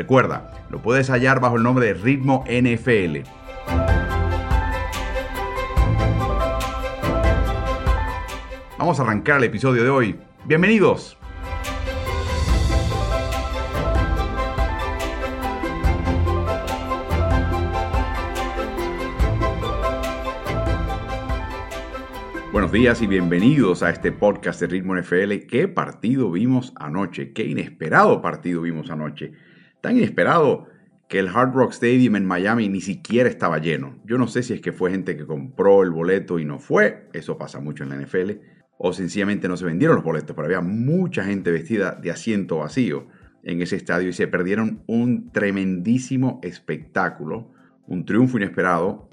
Recuerda, lo puedes hallar bajo el nombre de Ritmo NFL. Vamos a arrancar el episodio de hoy. Bienvenidos. Buenos días y bienvenidos a este podcast de Ritmo NFL. ¿Qué partido vimos anoche? ¿Qué inesperado partido vimos anoche? Tan inesperado que el Hard Rock Stadium en Miami ni siquiera estaba lleno. Yo no sé si es que fue gente que compró el boleto y no fue, eso pasa mucho en la NFL, o sencillamente no se vendieron los boletos, pero había mucha gente vestida de asiento vacío en ese estadio y se perdieron un tremendísimo espectáculo, un triunfo inesperado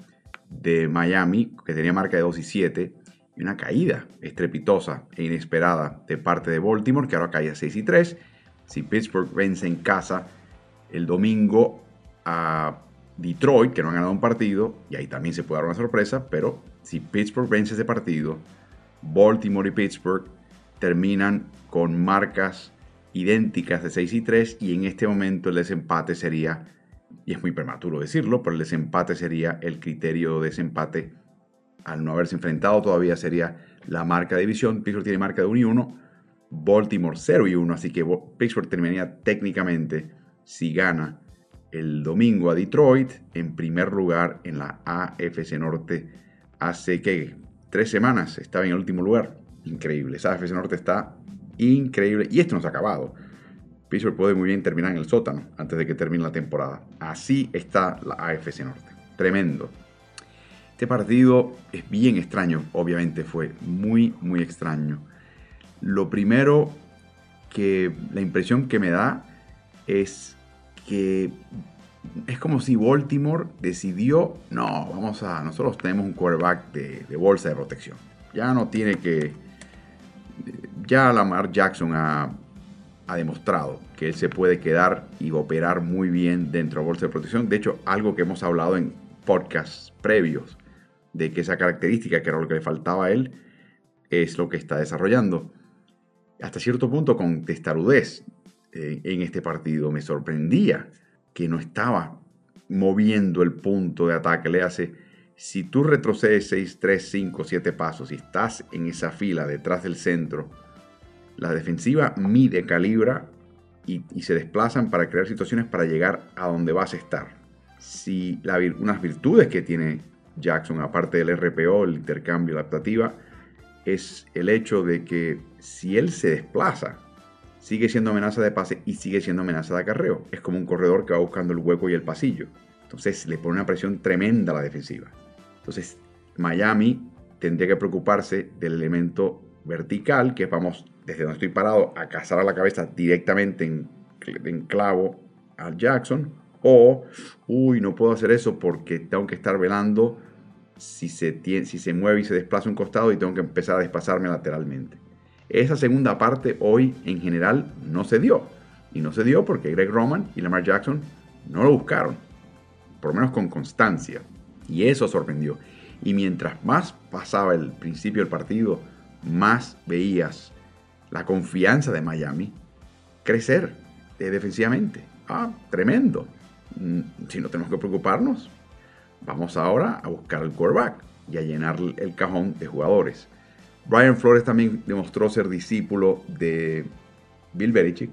de Miami, que tenía marca de 2 y 7, y una caída estrepitosa e inesperada de parte de Baltimore, que ahora caía 6 y 3. Si Pittsburgh vence en casa, el domingo a Detroit, que no han ganado un partido, y ahí también se puede dar una sorpresa, pero si Pittsburgh vence ese partido, Baltimore y Pittsburgh terminan con marcas idénticas de 6 y 3 y en este momento el desempate sería, y es muy prematuro decirlo, pero el desempate sería el criterio de desempate al no haberse enfrentado todavía sería la marca de división. Pittsburgh tiene marca de 1 y 1, Baltimore 0 y 1, así que Pittsburgh terminaría técnicamente si gana el domingo a Detroit en primer lugar en la AFC Norte hace que tres semanas estaba en el último lugar. Increíble, AFC Norte está increíble y esto no se ha acabado. Pittsburgh puede muy bien terminar en el sótano antes de que termine la temporada. Así está la AFC Norte. Tremendo. Este partido es bien extraño, obviamente fue muy, muy extraño. Lo primero que la impresión que me da es que es como si Baltimore decidió, no, vamos a, nosotros tenemos un quarterback de, bolsa de protección. Ya no tiene que, ya Lamar Jackson ha, ha, demostrado que él se puede quedar y operar muy bien dentro de bolsa de protección. De hecho, algo que hemos hablado en podcasts previos, de que esa característica, que era lo que le faltaba a él, es lo que está desarrollando. Hasta cierto punto con testarudez eh, en este partido. Me sorprendía que no estaba moviendo el punto de ataque. Le hace, si tú retrocedes 6, 3, 5, 7 pasos y estás en esa fila detrás del centro, la defensiva mide, calibra y, se desplazan para crear situaciones para llegar a donde vas a estar. Si la, unas virtudes que tiene Jackson, aparte del RPO, el intercambio, la adaptativa, es el hecho de que si él se desplaza sigue siendo amenaza de pase y sigue siendo amenaza de acarreo. Es como un corredor que va buscando el hueco y el pasillo. Entonces le pone una presión tremenda a la defensiva. Entonces Miami tendría que preocuparse del elemento vertical, que vamos desde donde estoy parado a cazar a la cabeza directamente en, clavo a Jackson. O, uy, no puedo hacer eso porque tengo que estar velando si se, si se mueve y se desplaza un costado y tengo que empezar a desplazarme lateralmente. Esa segunda parte hoy en general no se dio. Y no se dio porque Greg Roman y Lamar Jackson no lo buscaron. Por lo menos con constancia. Y eso sorprendió. Y mientras más pasaba el principio del partido, más veías la confianza de Miami crecer eh, defensivamente. Ah, tremendo. Mm, si no tenemos que preocuparnos, vamos ahora a buscar el quarterback y a llenar el cajón de jugadores. Brian Flores también demostró ser discípulo de Bill Belichick.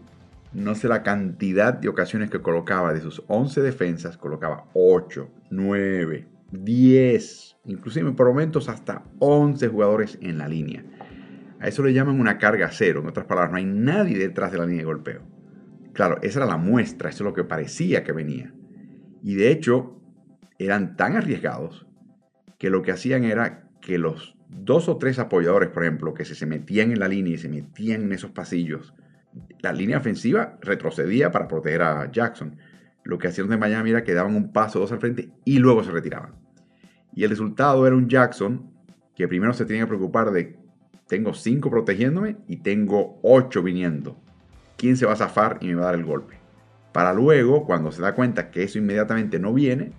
No sé la cantidad de ocasiones que colocaba de sus 11 defensas, colocaba 8, 9, 10, inclusive por momentos hasta 11 jugadores en la línea. A eso le llaman una carga cero, en otras palabras, no hay nadie detrás de la línea de golpeo. Claro, esa era la muestra, eso es lo que parecía que venía. Y de hecho, eran tan arriesgados que lo que hacían era que los dos o tres apoyadores, por ejemplo, que se, metían en la línea y se metían en esos pasillos, la línea ofensiva retrocedía para proteger a Jackson. lo que hacían de Miami era que daban un paso, dos al frente y luego se retiraban. Y el resultado era un Jackson que primero se tenía que preocupar de tengo cinco protegiéndome y tengo ocho viniendo. ¿Quién se va a zafar y me va a dar el golpe? Para luego, cuando se da cuenta que eso inmediatamente no viene,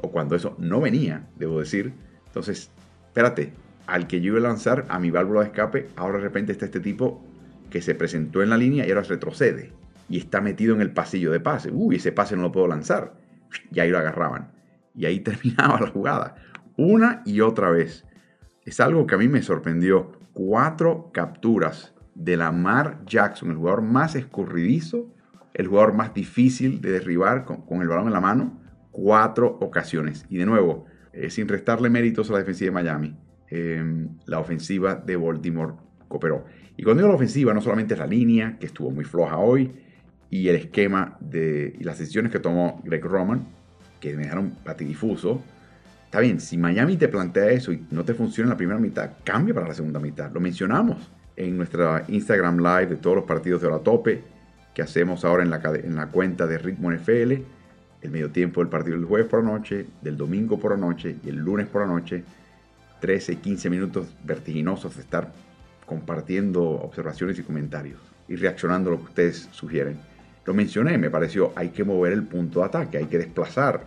o cuando eso no venía, debo decir, entonces, espérate, al que yo iba a lanzar a mi válvula de escape, ahora de repente está este tipo que se presentó en la línea y ahora retrocede y está metido en el pasillo de pase. Uy, ese pase no lo puedo lanzar. Y ahí lo agarraban. Y ahí terminaba la jugada. Una y otra vez. Es algo que a mí me sorprendió. Cuatro capturas de Lamar Jackson, el jugador más escurridizo, el jugador más difícil de derribar con, el balón en la mano. Cuatro ocasiones. Y de nuevo, eh, sin restarle méritos a la defensiva de Miami, eh, la ofensiva de Baltimore cooperó. Y cuando digo la ofensiva, no solamente es la línea, que estuvo muy floja hoy, y el esquema de, y las decisiones que tomó Greg Roman, que me dejaron patidifuso. Está bien, si Miami te plantea eso y no te funciona en la primera mitad, cambia para la segunda mitad. Lo mencionamos en nuestra Instagram Live de todos los partidos de hora tope que hacemos ahora en la, en la cuenta de Ritmo NFL. El medio tiempo del partido del jueves por la noche, del domingo por la noche y el lunes por la noche. 13, 15 minutos vertiginosos de estar compartiendo observaciones y comentarios y reaccionando a lo que ustedes sugieren. Lo mencioné, me pareció, hay que mover el punto de ataque, hay que desplazar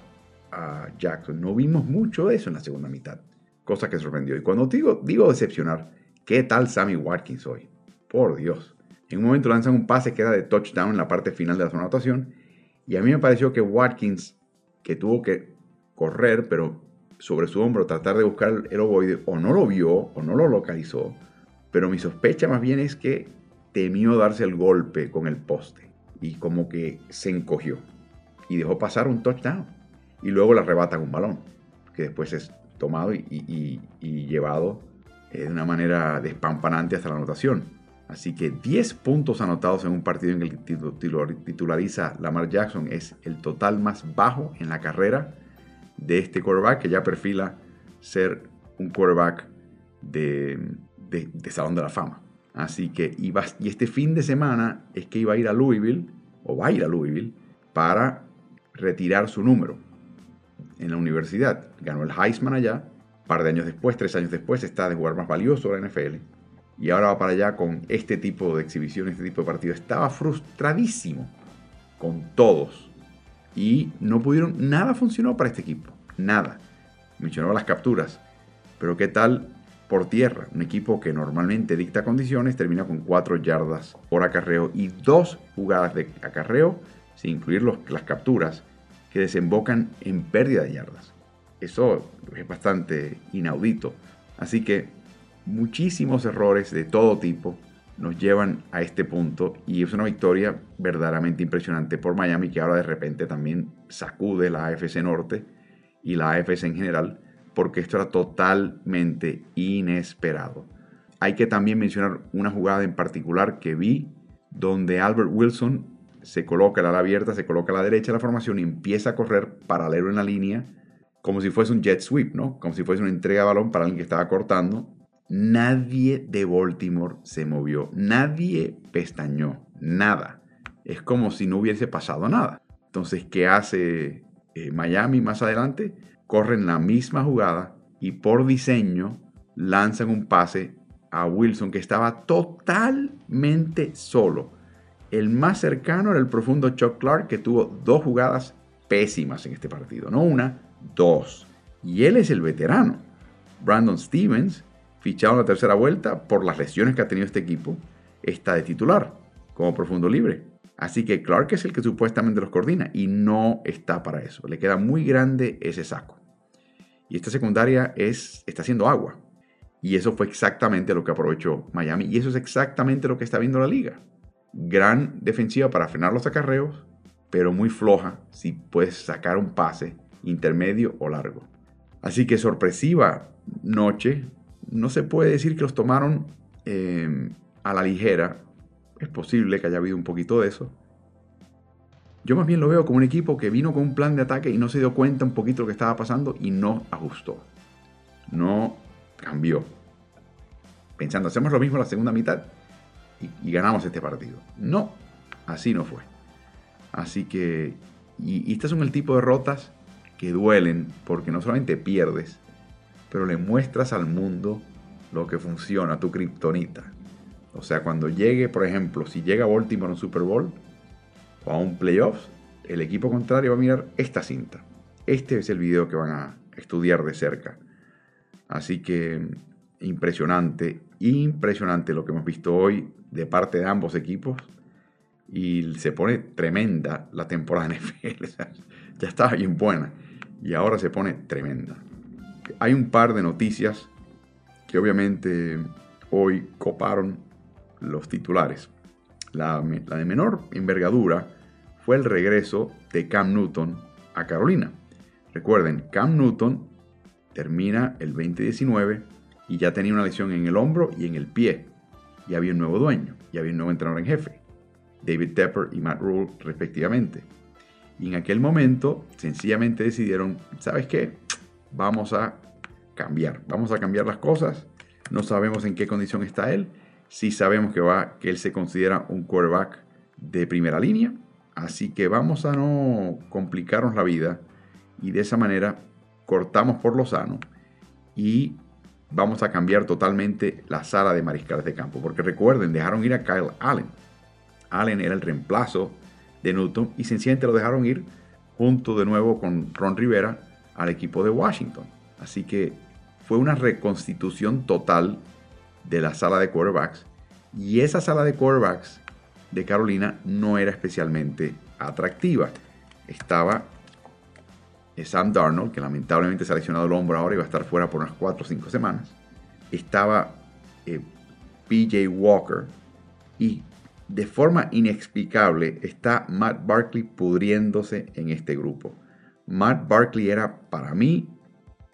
a Jackson. No vimos mucho de eso en la segunda mitad, cosa que sorprendió. Y cuando digo, digo decepcionar, ¿qué tal Sammy Watkins hoy? Por Dios. En un momento lanzan un pase que era de touchdown en la parte final de la zona de anotación. Y a mí me pareció que Watkins, que tuvo que correr, pero sobre su hombro tratar de buscar el ovoide, o no lo vio, o no lo localizó. Pero mi sospecha más bien es que temió darse el golpe con el poste y como que se encogió y dejó pasar un touchdown. Y luego le arrebatan un balón, que después es tomado y, llevado eh, de una manera despampanante hasta la anotación. Así que 10 puntos anotados en un partido en el que titulariza Lamar Jackson es el total más bajo en la carrera de este quarterback que ya perfila ser un quarterback de, de Salón de la Fama. Así que iba, y este fin de semana es que iba a ir a Louisville, o va a ir a Louisville, para retirar su número en la universidad. Ganó el Heisman allá, un par de años después, tres años después, está de jugar más valioso de la NFL. Y ahora va para allá con este tipo de exhibición, este tipo de partido. Estaba frustradísimo con todos. Y no pudieron, nada funcionó para este equipo. Nada. Mencionaba las capturas. Pero ¿qué tal por tierra. Un equipo que normalmente dicta condiciones termina con 4 yardas por acarreo y dos jugadas de acarreo, sin incluir las capturas, que desembocan en pérdida de yardas. Eso es bastante inaudito. Así que muchísimos errores de todo tipo nos llevan a este punto y es una victoria verdaderamente impresionante por Miami que ahora de repente también sacude la AFC Norte y la AFC en general porque esto era totalmente inesperado. Hay que también mencionar una jugada en particular que vi donde Albert Wilson se coloca la ala abierta, se coloca a la derecha de la formación y empieza a correr paralelo en la línea como si fuese un jet sweep, ¿no? Como si fuese una entrega de balón para alguien que estaba cortando. Nadie de Baltimore se movió, nadie pestañó, nada. Es como si no hubiese pasado nada. Entonces, ¿qué hace eh, Miami más adelante? corren la misma jugada y por diseño lanzan un pase a Wilson que estaba totalmente solo. El más cercano era el profundo Chuck Clark que tuvo dos jugadas pésimas en este partido. No una, dos. Y él es el veterano. Brandon Stevens, fichado en la tercera vuelta por las lesiones que ha tenido este equipo, está de titular como profundo libre. Así que Clark es el que supuestamente los coordina y no está para eso. Le queda muy grande ese saco. Y esta secundaria es, está haciendo agua. Y eso fue exactamente lo que aprovechó Miami. Y eso es exactamente lo que está viendo la liga. Gran defensiva para frenar los acarreos, pero muy floja si puedes sacar un pase intermedio o largo. Así que sorpresiva noche. No se puede decir que los tomaron eh, a la ligera. Es posible que haya habido un poquito de eso. Yo más bien lo veo como un equipo que vino con un plan de ataque y no se dio cuenta un poquito de lo que estaba pasando y no ajustó. No cambió. Pensando, hacemos lo mismo la segunda mitad y, ganamos este partido. No, así no fue. Así que, Y, estas son el tipo de derrotas que duelen porque no solamente pierdes, pero le muestras al mundo lo que funciona, tu kriptonita. O sea, cuando llegue, por ejemplo, si llega Baltimore a un Super Bowl o a un playoffs, el equipo contrario va a mirar esta cinta. Este es el video que van a estudiar de cerca. Así que impresionante, impresionante lo que hemos visto hoy de parte de ambos equipos. Y se pone tremenda la temporada de NFL. ya estaba bien buena. Y ahora se pone tremenda. Hay un par de noticias que obviamente hoy coparon los titulares. La, de menor envergadura fue el regreso de Cam Newton a Carolina. Recuerden, Cam Newton termina el 2019 y ya tenía una lesión en el hombro y en el pie. Y había un nuevo dueño, y había un nuevo entrenador en jefe, David Tepper y Matt Rule respectivamente. Y en aquel momento sencillamente decidieron, ¿sabes qué? Vamos a cambiar, vamos a cambiar las cosas. No sabemos en qué condición está él. Sí sabemos que, va, que él se considera un quarterback de primera línea. Así que vamos a no complicarnos la vida y de esa manera cortamos por lo sano y vamos a cambiar totalmente la sala de mariscales de campo. Porque recuerden, dejaron ir a Kyle Allen. Allen era el reemplazo de Newton y sencillamente lo dejaron ir junto de nuevo con Ron Rivera al equipo de Washington. Así que fue una reconstitución total de la sala de quarterbacks y esa sala de quarterbacks de Carolina no era especialmente atractiva. Estaba Sam Darnold, que lamentablemente se ha lesionado el hombro ahora y va a estar fuera por unas 4 o 5 semanas. Estaba eh, PJ Walker y de forma inexplicable está Matt Barkley pudriéndose en este grupo. Matt Barkley era para mí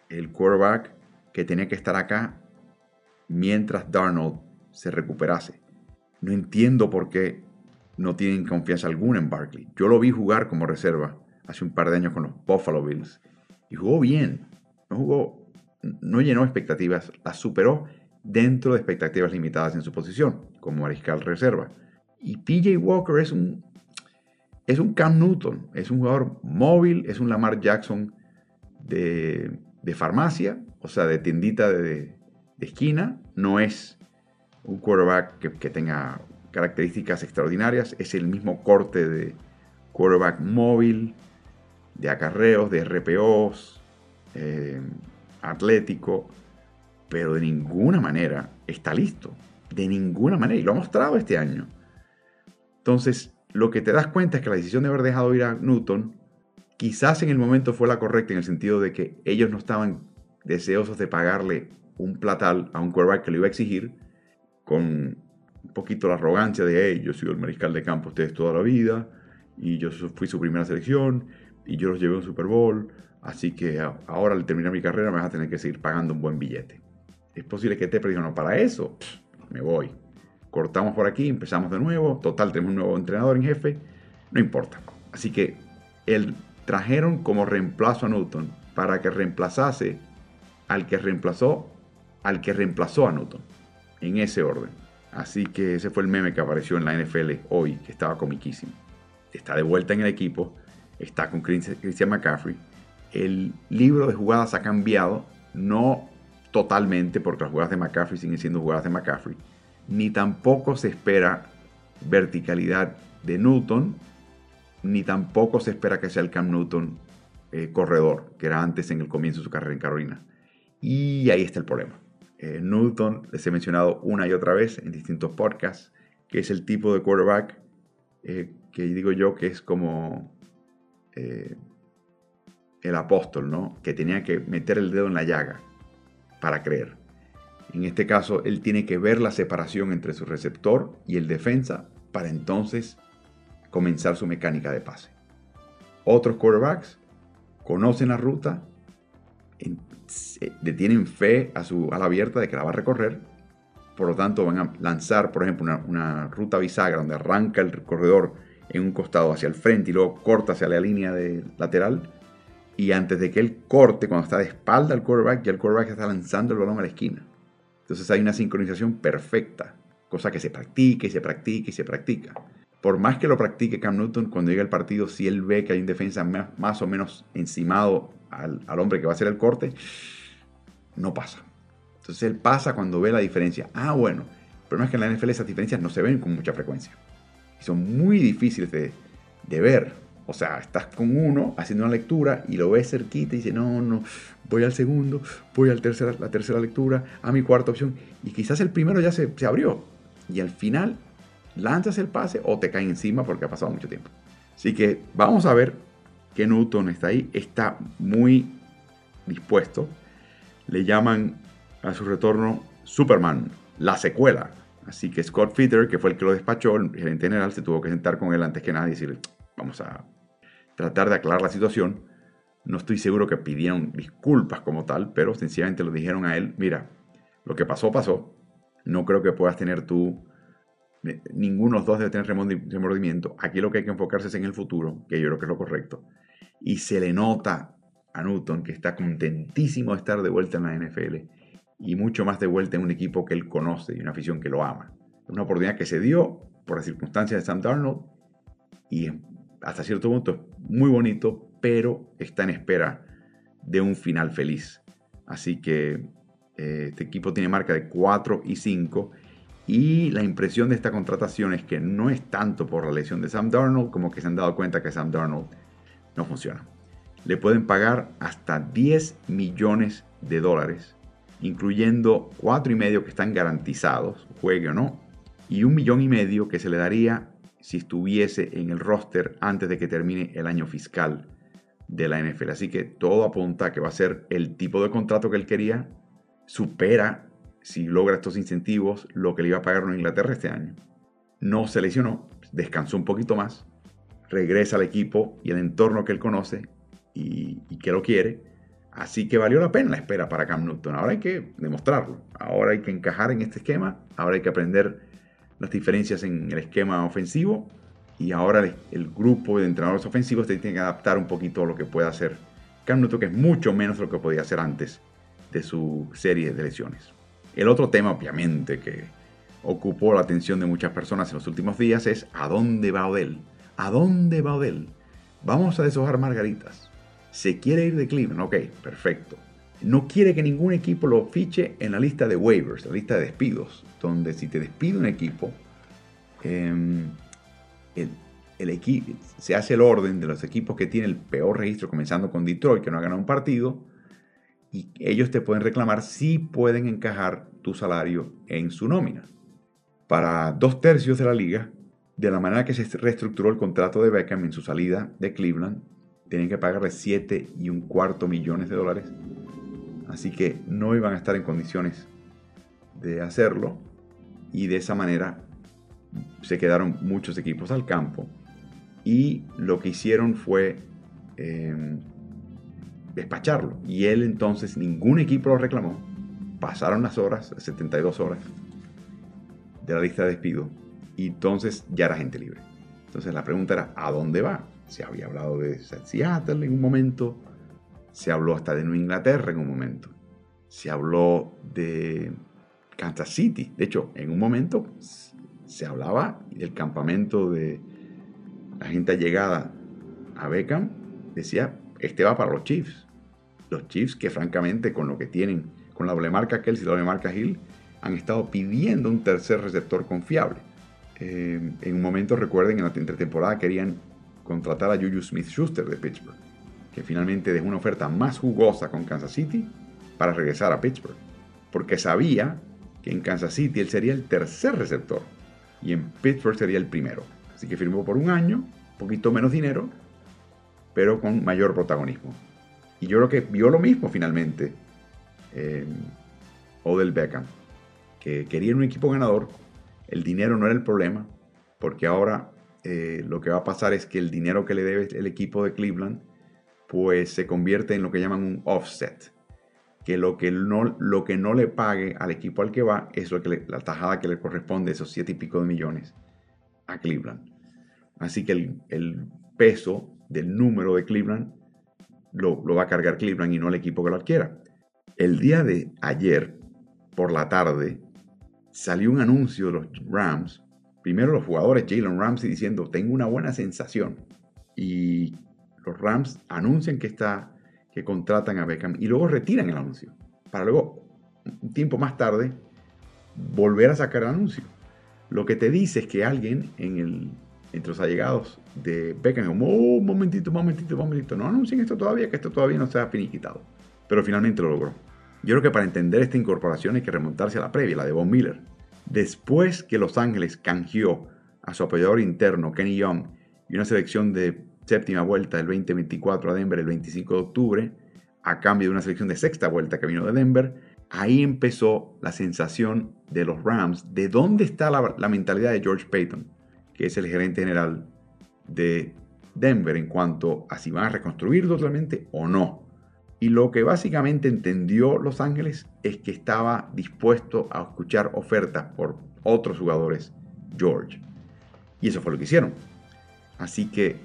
el quarterback que tenía que estar acá mientras Darnold se recuperase. No entiendo por qué no tienen confianza alguna en Barkley. Yo lo vi jugar como reserva hace un par de años con los Buffalo Bills y jugó bien. No jugó, no llenó expectativas, las superó dentro de expectativas limitadas en su posición como mariscal reserva. Y PJ Walker es un, es un Cam Newton, es un jugador móvil, es un Lamar Jackson de, farmacia, o sea, de tiendita de, esquina, no es un quarterback que, que, tenga características extraordinarias, es el mismo corte de quarterback móvil, de acarreos, de RPOs, eh, atlético, pero de ninguna manera está listo. De ninguna manera. Y lo ha mostrado este año. Entonces, lo que te das cuenta es que la decisión de haber dejado ir a Newton, quizás en el momento fue la correcta en el sentido de que ellos no estaban deseosos de pagarle un platal a un quarterback que lo iba a exigir, con un poquito la arrogancia de, hey, yo soy el mariscal de campo ustedes toda la vida, y yo fui su primera selección, y yo los llevé a un Super Bowl, así que ahora al terminar mi carrera me vas a tener que seguir pagando un buen billete. Es posible que esté diga, para eso me voy. Cortamos por aquí, empezamos de nuevo, total, tenemos un nuevo entrenador en jefe, no importa. Así que él trajeron como reemplazo a Newton para que reemplazase al que reemplazó al que reemplazó a Newton, en ese orden. Así que ese fue el meme que apareció en la NFL hoy, que estaba comiquísimo. Está de vuelta en el equipo, está con Christian McCaffrey. El libro de jugadas ha cambiado, no totalmente, porque las jugadas de McCaffrey siguen siendo jugadas de McCaffrey, ni tampoco se espera verticalidad de Newton, ni tampoco se espera que sea el Cam Newton eh, corredor, que era antes en el comienzo de su carrera en Carolina. Y ahí está el problema. Eh, Newton, les he mencionado una y otra vez en distintos podcasts, que es el tipo de quarterback eh, que digo yo que es como el apóstol, ¿no? Que tenía que meter el dedo en la llaga para creer. En este caso, él tiene que ver la separación entre su receptor y el defensa para entonces comenzar su mecánica de pase. Otros quarterbacks conocen la ruta, tienen fe a su ala abierta de que la va a recorrer, por lo tanto van a lanzar, por ejemplo, una, ruta bisagra donde arranca el corredor en un costado hacia el frente y luego corta hacia la línea de lateral. Y antes de que él corte, cuando está de espalda al quarterback, ya el quarterback está lanzando el balón a la esquina. Entonces hay una sincronización perfecta, cosa que se practica y se practica y se practica. Por más que lo practique Cam Newton, cuando llega el partido, si él ve que hay un defensa más, o menos encimado al, hombre que va a hacer el corte, no pasa. Entonces él pasa cuando ve la diferencia. Ah, bueno, el problema es que en la NFL esas diferencias no se ven con mucha frecuencia. Y son muy difíciles de, de ver. O sea, estás con uno haciendo una lectura y lo ves cerquita y dice, no, no, voy al segundo, voy a la tercera, la tercera lectura, a mi cuarta opción. Y quizás el primero ya se, se abrió. Y al final lanzas el pase o te cae encima porque ha pasado mucho tiempo. Así que vamos a ver que Newton está ahí, está muy dispuesto. Le llaman a su retorno Superman, la secuela. Así que Scott Fitter, que fue el que lo despachó, el gerente general, se tuvo que sentar con él antes que nada y decirle, vamos a tratar de aclarar la situación. No estoy seguro que pidieron disculpas como tal, pero sencillamente lo dijeron a él, mira, lo que pasó, pasó. No creo que puedas tener tú ninguno de los dos debe tener remordimiento. Aquí lo que hay que enfocarse es en el futuro, que yo creo que es lo correcto. Y se le nota a Newton que está contentísimo de estar de vuelta en la NFL y mucho más de vuelta en un equipo que él conoce y una afición que lo ama. Una oportunidad que se dio por las circunstancias de Sam Darnold y hasta cierto punto muy bonito, pero está en espera de un final feliz. Así que eh, este equipo tiene marca de 4 y 5 y la impresión de esta contratación es que no es tanto por la lesión de Sam Darnold como que se han dado cuenta que Sam Darnold no funciona. Le pueden pagar hasta 10 millones de dólares, incluyendo 4 y medio que están garantizados, juegue o no, y un millón y medio que se le daría si estuviese en el roster antes de que termine el año fiscal de la NFL. Así que todo apunta a que va a ser el tipo de contrato que él quería, supera si logra estos incentivos, lo que le iba a pagar en Inglaterra este año. No se lesionó, descansó un poquito más, regresa al equipo y el entorno que él conoce y, que lo quiere. Así que valió la pena la espera para Cam Newton. Ahora hay que demostrarlo. Ahora hay que encajar en este esquema. Ahora hay que aprender las diferencias en el esquema ofensivo. Y ahora el, grupo de entrenadores ofensivos tiene que adaptar un poquito a lo que pueda hacer Cam Newton, que es mucho menos lo que podía hacer antes de su serie de lesiones. El otro tema, obviamente, que ocupó la atención de muchas personas en los últimos días es ¿a dónde va Odell? ¿A dónde va Odell? Vamos a deshojar margaritas. ¿Se quiere ir de Cleveland? Ok, perfecto. No quiere que ningún equipo lo fiche en la lista de waivers, la lista de despidos, donde si te despide un equipo, em, el, equipo se hace el orden de los equipos que tienen el peor registro, comenzando con Detroit, que no ha ganado un partido, y ellos te pueden reclamar si pueden encajar tu salario en su nómina. Para dos tercios de la liga, de la manera que se reestructuró el contrato de Beckham en su salida de Cleveland, tienen que pagarle 7 y un cuarto millones de dólares. Así que no iban a estar en condiciones de hacerlo. Y de esa manera se quedaron muchos equipos al campo. Y lo que hicieron fue em, despacharlo. Y él entonces, ningún equipo lo reclamó. Pasaron las horas, 72 horas de la lista de despido. Y entonces ya era gente libre. Entonces la pregunta era, ¿a dónde va? Se había hablado de Seattle en un momento. Se habló hasta de Nueva Inglaterra en un momento. Se habló de Kansas City. De hecho, en un momento se hablaba del campamento de la gente llegada a Beckham. Decía, este va para los Chiefs los Chiefs que francamente con lo que tienen, con la doble marca Kelsey y la doble marca Hill, han estado pidiendo un tercer receptor confiable. Eh, en un momento, recuerden, en la temporada querían contratar a Juju Smith-Schuster de Pittsburgh, que finalmente dejó una oferta más jugosa con Kansas City para regresar a Pittsburgh, porque sabía que en Kansas City él sería el tercer receptor y en Pittsburgh sería el primero. Así que firmó por un año, poquito menos dinero, pero con mayor protagonismo. Y yo creo que vio lo mismo finalmente eh, Odell Beckham, que quería un equipo ganador, el dinero no era el problema, porque ahora eh, lo que va a pasar es que el dinero que le debe el equipo de Cleveland, pues se convierte en lo que llaman un offset, que lo que no, lo que no le pague al equipo al que va es lo que la tajada que le corresponde, esos siete y pico de millones, a Cleveland. Así que el, el peso del número de Cleveland lo, va a cargar Cleveland y no el equipo que lo adquiera. El día de ayer, por la tarde, salió un anuncio de los Rams primero los jugadores, Jalen Ramsey diciendo, tengo una buena sensación. Y los Rams anuncian que, está, que contratan a Beckham y luego retiran el anuncio. Para luego, un tiempo más tarde, volver a sacar el anuncio. Lo que te dice es que alguien en el, entre los allegados de Beckham, oh, un momentito, momentito, momentito, no anuncien esto todavía, que esto todavía no se ha finiquitado. Pero finalmente lo logró. Yo creo que para entender esta incorporación hay que remontarse a la previa, la de Von Miller. Después que Los Ángeles canjeó a su apoyador interno, Kenny Young, y una selección de séptima vuelta del 2024 a Denver el 25 de octubre, a cambio de una selección de sexta vuelta que vino de Denver, ahí empezó la sensación de los Rams de dónde está la, la mentalidad de George Payton, que es el gerente general de Denver en cuanto a si van a reconstruir totalmente o no. Y lo que básicamente entendió Los Ángeles es que estaba dispuesto a escuchar ofertas por otros jugadores, George. Y eso fue lo que hicieron. Así que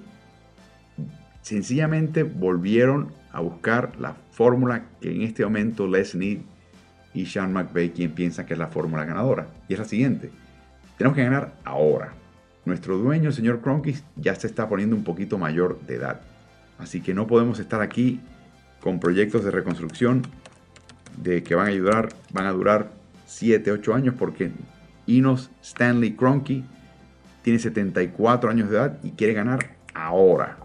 sencillamente volvieron a buscar la fórmula que en este momento Les y Sean McVay quien piensa que es la fórmula ganadora. Y es la siguiente. Tenemos que ganar ahora. Nuestro dueño, el señor Cronkis, ya se está poniendo un poquito mayor de edad. Así que no podemos estar aquí con proyectos de reconstrucción de que van a ayudar, van a durar 7, 8 años porque Inos Stanley Cronky tiene 74 años de edad y quiere ganar ahora.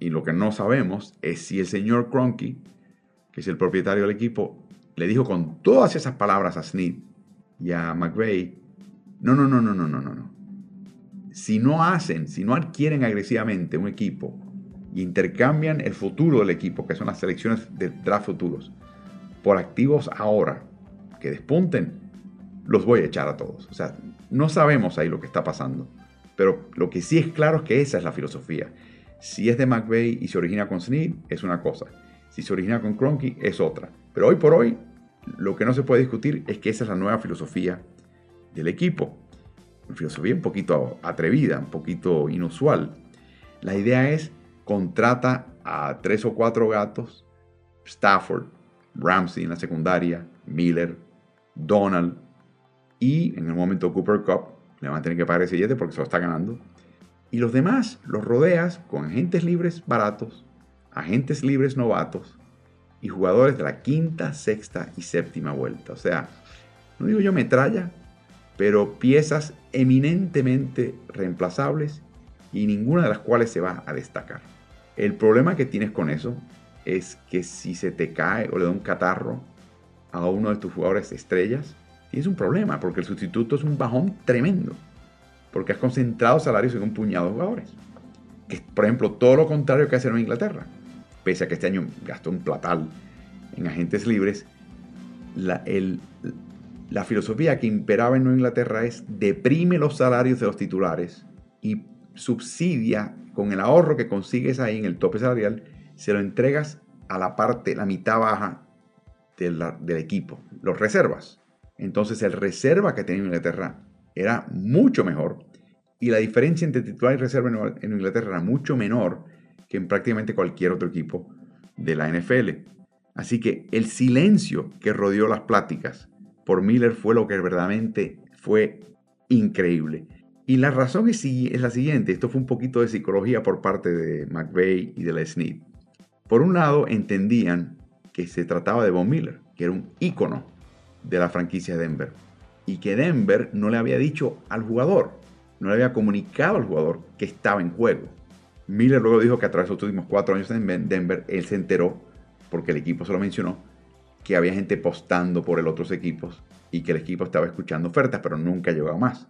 Y, lo que no sabemos es si el señor Cronky, que es el propietario del equipo, le dijo con todas esas palabras a Snead y a McVeigh, no, no, no, no, no, no, no, no. Si no hacen, si no adquieren agresivamente un equipo intercambian el futuro del equipo, que son las selecciones de draft futuros, por activos ahora, que despunten, los voy a echar a todos. O sea, no sabemos ahí lo que está pasando. Pero lo que sí es claro es que esa es la filosofía. Si es de McVeigh y se origina con Snead, es una cosa. Si se origina con Cronky, es otra. Pero hoy por hoy, lo que no se puede discutir es que esa es la nueva filosofía del equipo. Filosofía un poquito atrevida, un poquito inusual. La idea es contrata a tres o cuatro gatos, Stafford, Ramsey en la secundaria, Miller, Donald y en el momento Cooper Cup, le van a tener que pagar ese billete porque se lo está ganando. Y los demás los rodeas con agentes libres baratos, agentes libres novatos y jugadores de la quinta, sexta y séptima vuelta. O sea, no digo yo metralla, pero piezas eminentemente reemplazables y ninguna de las cuales se va a destacar. El problema que tienes con eso es que si se te cae o le da un catarro a uno de tus jugadores estrellas, tienes un problema porque el sustituto es un bajón tremendo. Porque has concentrado salarios en un puñado de jugadores. Que por ejemplo, todo lo contrario que hace en Inglaterra. Pese a que este año gastó un platal en agentes libres, la, la filosofía que imperaba en Nueva Inglaterra es deprime los salarios de los titulares y subsidia con el ahorro que consigues ahí en el tope salarial, se lo entregas a la parte, la mitad baja del, equipo, los reservas. Entonces el reserva que tenía Inglaterra era mucho mejor y la diferencia entre titular y reserva en Inglaterra era mucho menor que en prácticamente cualquier otro equipo de la NFL. Así que el silencio que rodeó las pláticas por Miller fue lo que verdaderamente fue increíble. Y la razón es, es la siguiente, esto fue un poquito de psicología por parte de McVeigh y de la Snead. Por un lado, entendían que se trataba de Von Miller, que era un ícono de la franquicia de Denver, y que Denver no le había dicho al jugador, no le había comunicado al jugador que estaba en juego. Miller luego dijo que a través de los últimos cuatro años en Denver, él se enteró, porque el equipo se lo mencionó, que había gente postando por el otros equipos y que el equipo estaba escuchando ofertas, pero nunca llegó a más.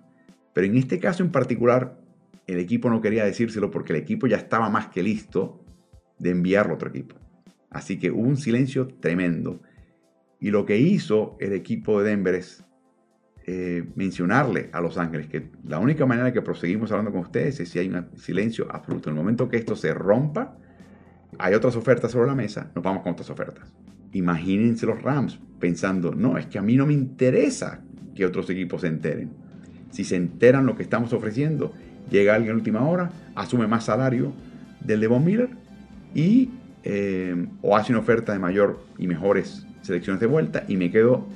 Pero en este caso en particular, el equipo no quería decírselo porque el equipo ya estaba más que listo de enviarlo a otro equipo. Así que hubo un silencio tremendo. Y lo que hizo el equipo de Denver es eh, mencionarle a Los Ángeles que la única manera que proseguimos hablando con ustedes es si hay un silencio absoluto. En el momento que esto se rompa, hay otras ofertas sobre la mesa, nos vamos con otras ofertas. Imagínense los Rams pensando, no, es que a mí no me interesa que otros equipos se enteren si se enteran lo que estamos ofreciendo, llega alguien en última hora, asume más salario del de Von Miller y eh, o hace una oferta de mayor y mejores selecciones de vuelta y me quedo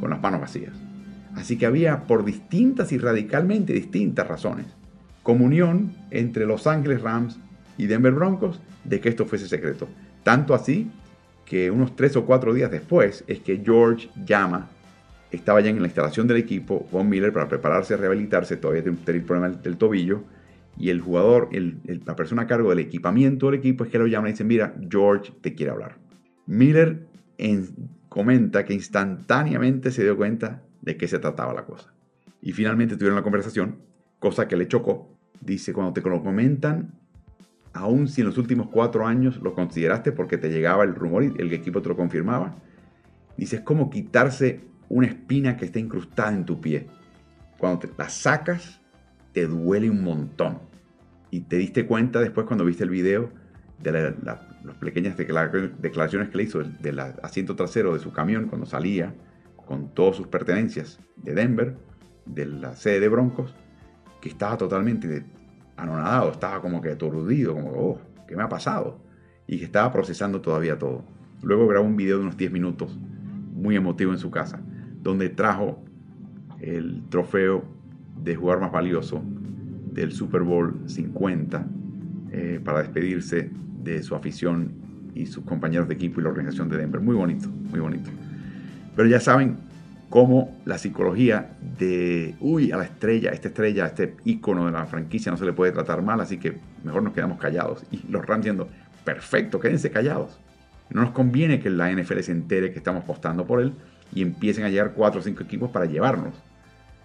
con las manos vacías. Así que había por distintas y radicalmente distintas razones comunión entre Los Ángeles Rams y Denver Broncos de que esto fuese secreto. Tanto así que unos tres o cuatro días después es que George llama, estaba ya en la instalación del equipo, Von Miller, para prepararse a rehabilitarse, todavía tiene un problema del tobillo, y el jugador, la persona a cargo del equipamiento del equipo es que lo llama y dice, mira, George te quiere hablar. Miller comenta que instantáneamente se dio cuenta de qué se trataba la cosa. Y finalmente tuvieron la conversación, cosa que le chocó. Dice, cuando te lo comentan, aun si en los últimos cuatro años lo consideraste porque te llegaba el rumor y el equipo te lo confirmaba, dice, es como quitarse una espina que está incrustada en tu pie. Cuando la sacas, te duele un montón. Y te diste cuenta después cuando viste el video de las pequeñas declaraciones que le hizo del asiento trasero de su camión cuando salía con todas sus pertenencias de Denver, de la sede de Broncos, que estaba totalmente anonadado, estaba como que aturdido, como, oh, ¿qué me ha pasado? Y que estaba procesando todavía todo. Luego grabó un video de unos 10 minutos, muy emotivo en su casa, donde trajo el trofeo de jugador más valioso del Super Bowl 50 eh, para despedirse de su afición y sus compañeros de equipo y la organización de Denver. Muy bonito, muy bonito. Pero ya saben cómo la psicología de, uy, a la estrella, esta estrella, este ícono de la franquicia no se le puede tratar mal, así que mejor nos quedamos callados. Y los Rams diciendo, perfecto, quédense callados. No nos conviene que la NFL se entere que estamos apostando por él y empiecen a llegar cuatro o cinco equipos para llevarnos.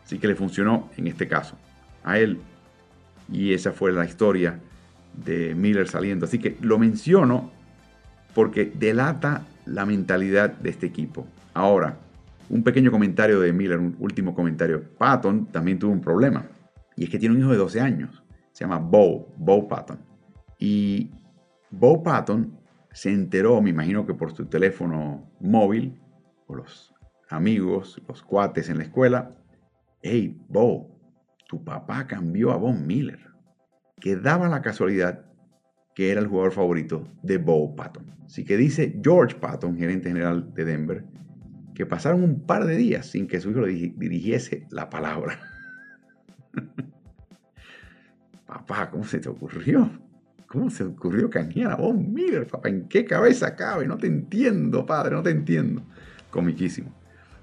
Así que le funcionó en este caso a él. Y esa fue la historia de Miller saliendo. Así que lo menciono porque delata la mentalidad de este equipo. Ahora, un pequeño comentario de Miller, un último comentario. Patton también tuvo un problema. Y es que tiene un hijo de 12 años. Se llama Bo, Bo Patton. Y Bo Patton se enteró, me imagino que por su teléfono móvil, o los amigos, los cuates en la escuela, hey, Bo, tu papá cambió a Von Miller, que daba la casualidad que era el jugador favorito de Bo Patton. Así que dice George Patton, gerente general de Denver, que pasaron un par de días sin que su hijo le dirigiese la palabra. papá, ¿cómo se te ocurrió? ¿Cómo se ocurrió canjear a Von Miller, papá? ¿En qué cabeza cabe? No te entiendo, padre, no te entiendo. Comiquísimo.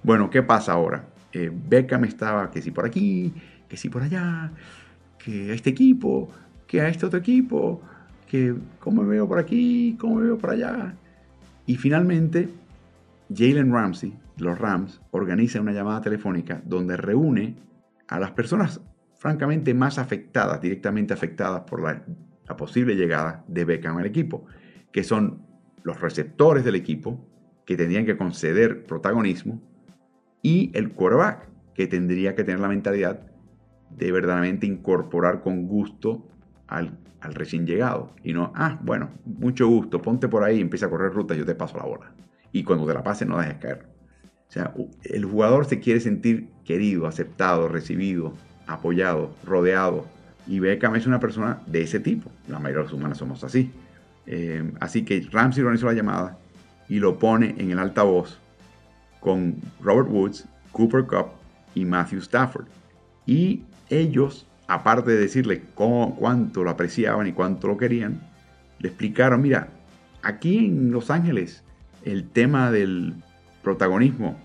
Bueno, ¿qué pasa ahora? Eh, Beckham estaba que si por aquí, que si por allá, que a este equipo, que a este otro equipo, que cómo me veo por aquí, cómo me veo por allá. Y finalmente Jalen Ramsey, los Rams, organiza una llamada telefónica donde reúne a las personas francamente más afectadas, directamente afectadas por la, posible llegada de Beckham al equipo, que son los receptores del equipo, que tendrían que conceder protagonismo, y el quarterback, que tendría que tener la mentalidad de verdaderamente incorporar con gusto al, recién llegado. Y no, ah, bueno, mucho gusto, ponte por ahí, empieza a correr ruta, yo te paso la bola y cuando te la pase no dejes caer. O sea, el jugador se quiere sentir querido, aceptado, recibido, apoyado, rodeado. Y Beckham es una persona de ese tipo. La mayoría de los humanos somos así. Eh, así que Ramsey organizó la llamada y lo pone en el altavoz con Robert Woods, Cooper Cup y Matthew Stafford. Y ellos, aparte de decirle cómo, cuánto lo apreciaban y cuánto lo querían, le explicaron, mira, aquí en Los Ángeles el tema del protagonismo,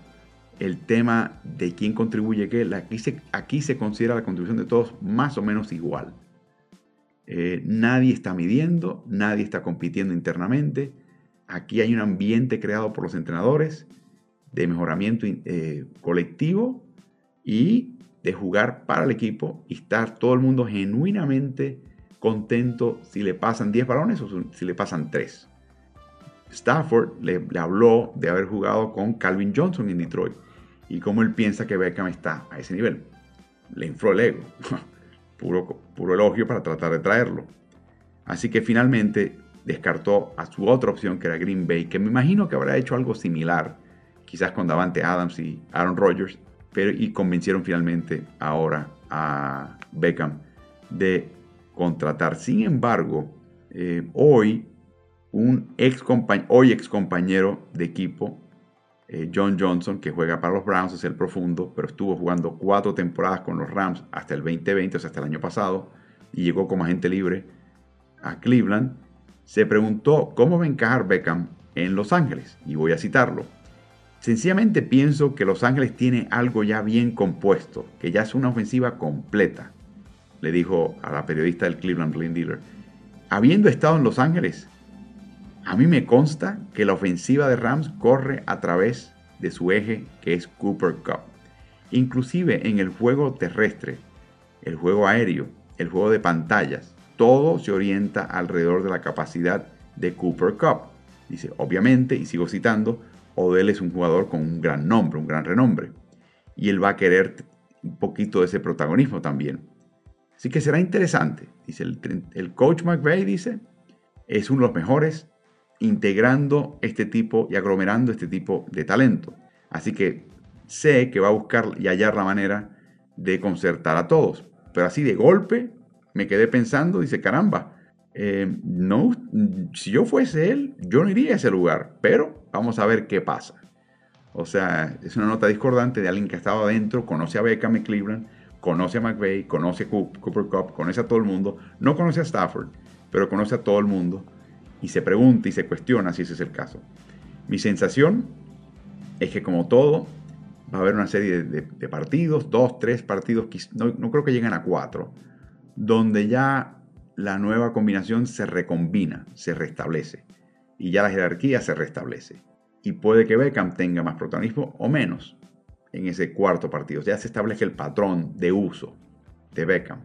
el tema de quién contribuye qué, aquí se, considera la contribución de todos más o menos igual. Eh, nadie está midiendo, nadie está compitiendo internamente. Aquí hay un ambiente creado por los entrenadores de mejoramiento eh, colectivo y de jugar para el equipo y estar todo el mundo genuinamente contento si le pasan 10 balones o si le pasan 3. Stafford le, habló de haber jugado con Calvin Johnson en Detroit y cómo él piensa que Beckham está a ese nivel. Le infló el ego. puro, puro elogio para tratar de traerlo. Así que finalmente descartó a su otra opción que era Green Bay, que me imagino que habrá hecho algo similar, quizás con Davante Adams y Aaron Rodgers, pero y convencieron finalmente ahora a Beckham de contratar. Sin embargo, eh, hoy un ex hoy ex compañero de equipo Eh, John Johnson, que juega para los Browns, es el profundo, pero estuvo jugando cuatro temporadas con los Rams hasta el 2020, o sea, hasta el año pasado, y llegó como agente libre a Cleveland. Se preguntó cómo va a encajar Beckham en Los Ángeles, y voy a citarlo. Sencillamente pienso que Los Ángeles tiene algo ya bien compuesto, que ya es una ofensiva completa, le dijo a la periodista del Cleveland Plain Dealer. Habiendo estado en Los Ángeles, a mí me consta que la ofensiva de Rams corre a través de su eje que es Cooper Cup. Inclusive en el juego terrestre, el juego aéreo, el juego de pantallas, todo se orienta alrededor de la capacidad de Cooper Cup. Dice, obviamente, y sigo citando, Odell es un jugador con un gran nombre, un gran renombre. Y él va a querer un poquito de ese protagonismo también. Así que será interesante. Dice el, coach McVeigh, dice, es uno de los mejores integrando este tipo y aglomerando este tipo de talento. Así que sé que va a buscar y hallar la manera de concertar a todos. Pero así de golpe me quedé pensando, dice, caramba, eh, no, si yo fuese él, yo no iría a ese lugar, pero vamos a ver qué pasa. O sea, es una nota discordante de alguien que ha estado adentro, conoce a Beckham y Cleveland, conoce a McVeigh, conoce a Cooper Cup, conoce a todo el mundo, no conoce a Stafford, pero conoce a todo el mundo y se pregunta y se cuestiona si ese es el caso. Mi sensación es que como todo, va a haber una serie de, partidos, dos, tres partidos, no, no, creo que lleguen a cuatro, donde ya la nueva combinación se recombina, se restablece, y ya la jerarquía se restablece. Y puede que Beckham tenga más protagonismo o menos en ese cuarto partido. Ya se establece el patrón de uso de Beckham.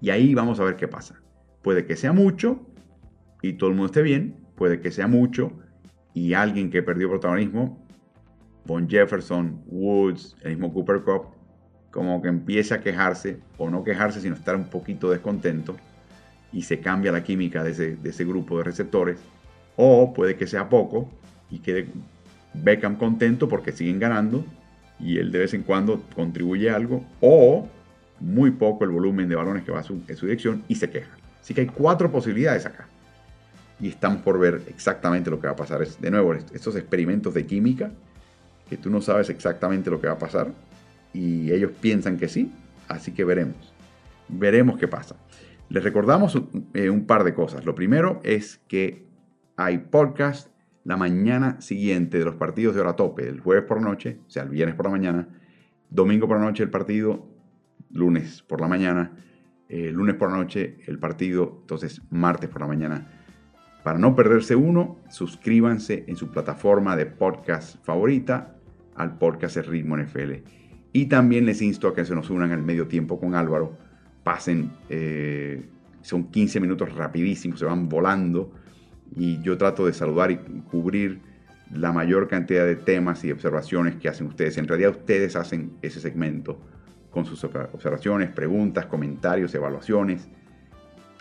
Y ahí vamos a ver qué pasa. Puede que sea mucho y todo el mundo esté bien, puede que sea mucho, y alguien que perdió protagonismo, Von Jefferson, Woods, el mismo Cooper Cup, como que empiece a quejarse, o no quejarse, sino estar un poquito descontento, y se cambia la química de ese, de ese grupo de receptores, o puede que sea poco, y quede Beckham contento porque siguen ganando, y él de vez en cuando contribuye algo, o muy poco el volumen de balones que va en su dirección y se queja. Así que hay cuatro posibilidades acá y estamos por ver exactamente lo que va a pasar. Es, de nuevo, estos experimentos de química, que tú no sabes exactamente lo que va a pasar y ellos piensan que sí, así que veremos. Veremos qué pasa. Les recordamos eh, un par de cosas. Lo primero es que hay podcast la mañana siguiente de los partidos de hora tope, el jueves por la noche, o sea, el viernes por la mañana, domingo por la noche el partido, lunes por la mañana, eh, lunes por la noche el partido, entonces martes por la mañana para no perderse uno, suscríbanse en su plataforma de podcast favorita al podcast Ritmo NFL. Y también les insto a que se nos unan al medio tiempo con Álvaro. Pasen, eh, son 15 minutos rapidísimos, se van volando. Y yo trato de saludar y cubrir la mayor cantidad de temas y observaciones que hacen ustedes. En realidad ustedes hacen ese segmento con sus observaciones, preguntas, comentarios, evaluaciones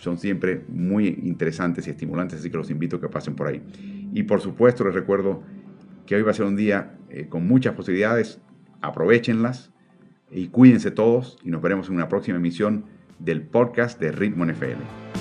son siempre muy interesantes y estimulantes, así que los invito a que pasen por ahí. Y por supuesto les recuerdo que hoy va a ser un día eh, con muchas posibilidades, aprovechenlas y cuídense todos y nos veremos en una próxima emisión del podcast de Ritmo NFL.